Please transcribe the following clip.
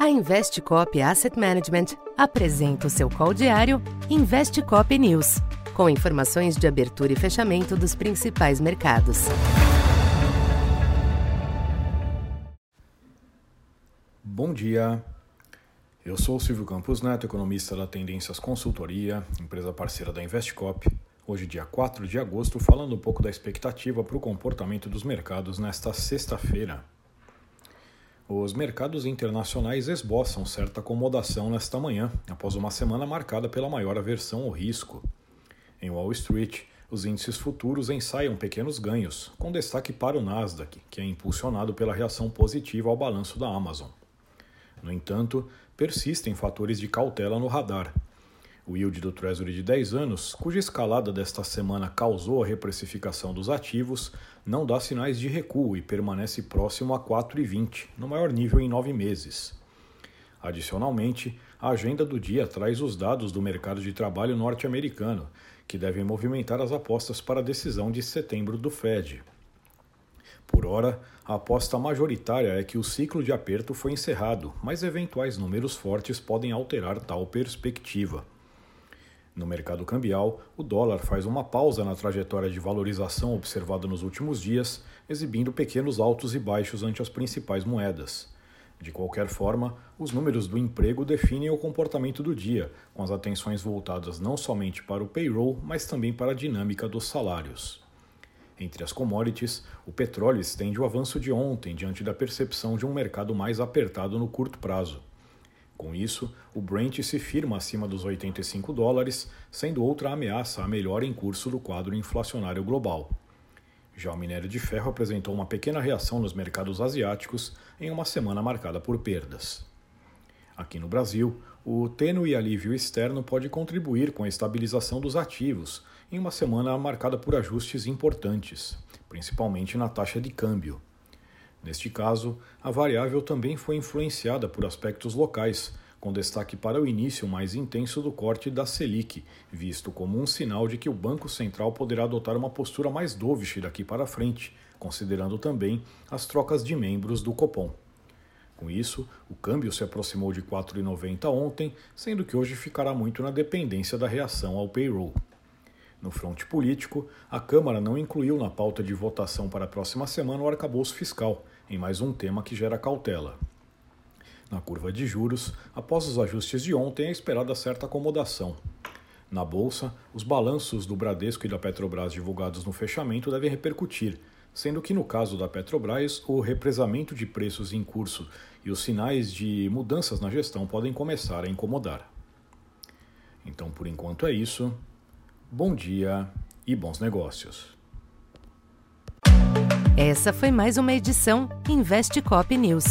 A Investcop Asset Management apresenta o seu call diário Investcop News, com informações de abertura e fechamento dos principais mercados. Bom dia. Eu sou o Silvio Campos Neto, economista da Tendências Consultoria, empresa parceira da Investcop. Hoje, dia 4 de agosto, falando um pouco da expectativa para o comportamento dos mercados nesta sexta-feira. Os mercados internacionais esboçam certa acomodação nesta manhã, após uma semana marcada pela maior aversão ao risco. Em Wall Street, os índices futuros ensaiam pequenos ganhos, com destaque para o Nasdaq, que é impulsionado pela reação positiva ao balanço da Amazon. No entanto, persistem fatores de cautela no radar, o yield do Treasury de 10 anos, cuja escalada desta semana causou a reprecificação dos ativos, não dá sinais de recuo e permanece próximo a 4,20, no maior nível em nove meses. Adicionalmente, a agenda do dia traz os dados do mercado de trabalho norte-americano, que devem movimentar as apostas para a decisão de setembro do Fed. Por ora, a aposta majoritária é que o ciclo de aperto foi encerrado, mas eventuais números fortes podem alterar tal perspectiva. No mercado cambial, o dólar faz uma pausa na trajetória de valorização observada nos últimos dias, exibindo pequenos altos e baixos ante as principais moedas. De qualquer forma, os números do emprego definem o comportamento do dia, com as atenções voltadas não somente para o payroll, mas também para a dinâmica dos salários. Entre as commodities, o petróleo estende o avanço de ontem diante da percepção de um mercado mais apertado no curto prazo. Com isso, o Brent se firma acima dos 85 dólares, sendo outra ameaça à melhora em curso do quadro inflacionário global. Já o minério de ferro apresentou uma pequena reação nos mercados asiáticos em uma semana marcada por perdas. Aqui no Brasil, o tênue alívio externo pode contribuir com a estabilização dos ativos em uma semana marcada por ajustes importantes, principalmente na taxa de câmbio. Neste caso, a variável também foi influenciada por aspectos locais, com destaque para o início mais intenso do corte da Selic, visto como um sinal de que o Banco Central poderá adotar uma postura mais dovish daqui para frente, considerando também as trocas de membros do Copom. Com isso, o câmbio se aproximou de 4,90 ontem, sendo que hoje ficará muito na dependência da reação ao payroll. No fronte político, a Câmara não incluiu na pauta de votação para a próxima semana o arcabouço fiscal, em mais um tema que gera cautela. Na curva de juros, após os ajustes de ontem, é esperada certa acomodação. Na bolsa, os balanços do Bradesco e da Petrobras divulgados no fechamento devem repercutir, sendo que no caso da Petrobras, o represamento de preços em curso e os sinais de mudanças na gestão podem começar a incomodar. Então, por enquanto é isso. Bom dia e bons negócios. Essa foi mais uma edição Investe Cop News.